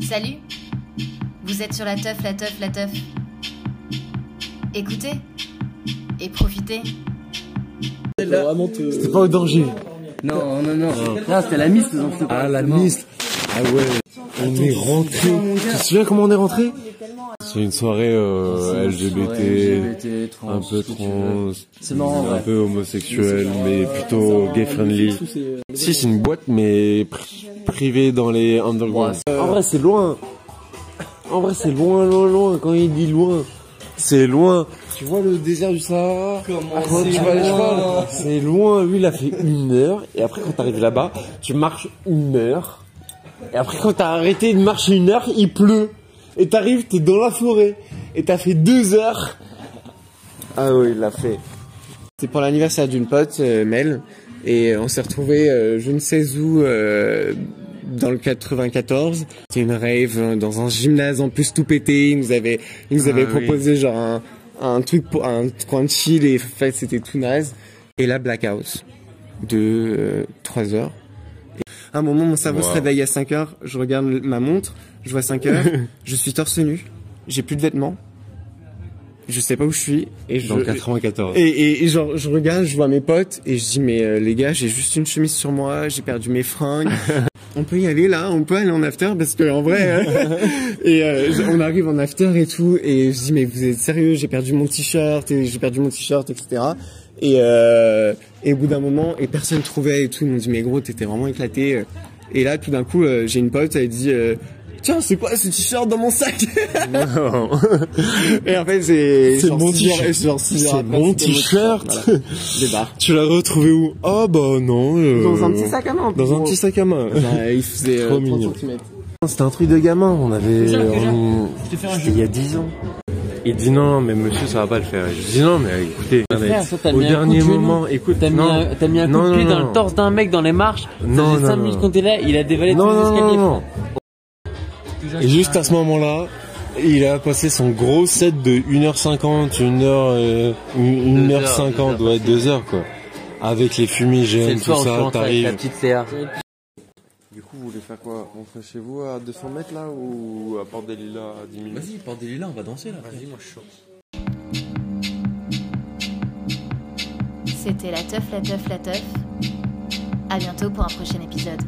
Salut Vous êtes sur la teuf, la teuf, la teuf. Écoutez et profitez. C'était pas au danger. Non, non, non. Là, c'était la mist. donc c'est pas- Ah, la c'est mort. mist. Ah ouais. On est rentré. Tu te souviens comment on est rentré C'est une soirée euh, LGBT, LGBT, trans, un peu trans, C'est marrant, un ouais. peu homosexuel, mais plutôt gay friendly. Si, c'est une boîte, mais pri- privée dans les underground. En vrai, c'est loin. En vrai, c'est loin, loin, loin. Quand il dit loin, c'est loin. Tu vois le désert du Sahara Quand tu vas à cheval, c'est loin. Lui, il a fait une heure. Et après, quand t'arrives là-bas, tu marches une heure. Et après, quand t'as arrêté de marcher une heure, il pleut. Et t'arrives, t'es dans la forêt. Et t'as fait deux heures. Ah oui, il l'a fait. C'est pour l'anniversaire d'une pote, euh, Mel, et on s'est retrouvé je ne sais où euh, dans le 94. C'était une rave euh, dans un gymnase en plus tout pété. Ils nous avaient, ils nous avaient Ah oui. proposé genre un, un truc pour un coin de chill et en fait c'était tout naze. Et là blackout de 3 heures. Et à un moment mon cerveau se réveille à 5 heures. Je regarde ma montre, je vois 5 heures. je suis torse nu, j'ai plus de vêtements. Je sais pas où je suis et je, Dans le 94. et, et, et genre, je regarde, je vois mes potes et je dis mais euh, les gars, j'ai juste une chemise sur moi, j'ai perdu mes fringues. on peut y aller là, on peut aller en after parce que en vrai. euh, et euh, je- on arrive en after et tout et je dis mais vous êtes sérieux, j'ai perdu mon t-shirt et j'ai perdu mon t-shirt etc. Et, euh, et au bout d'un moment et personne trouvait et tout, ils m'ont dit mais gros t'étais vraiment éclaté. Et là tout d'un coup j'ai une pote, elle dit tiens c'est quoi ce t-shirt dans mon sac Non. Et en fait c'est C'est mon t-shirt. C'est mon t-shirt. Tu l'as retrouvé où? Ah bah non. euh, Dans un petit sac à main. Dans un petit sac à main. Bah, il faisait Trop euh, 30 mignon. cm. C'était un truc de gamin, on avait... Déjà, déjà. on- Je te fais un C'était jeu. il y a 10 ans. Il dit non, mais monsieur, ça va pas le faire. Je dis non, mais écoutez, Frère, toi, t'as au dernier moment, écoute, T'as mis, non, un, t'as mis un coup Non, de pied non, dans non. le torse d'un mec dans les marches. Non, ça faisait non, 5 non. minutes qu'on était là, il a dévalé non, tous les escaliers. non, non. Et juste à ce moment-là, il a passé son gros set de 1h50, 1h, euh, 1h50, ouais, 2 heures, quoi. Avec les fumigènes, tout ça, rentré avec la t'arrives. Du coup, vous voulez faire quoi? Rentrer chez vous à 200 mètres, là, ou à Port des Lilas à 10 minutes? Vas-y, porte des lilas, on va danser là. Vas-y, moi je suis chaud. C'était la teuf, la teuf, la teuf. À bientôt pour un prochain épisode.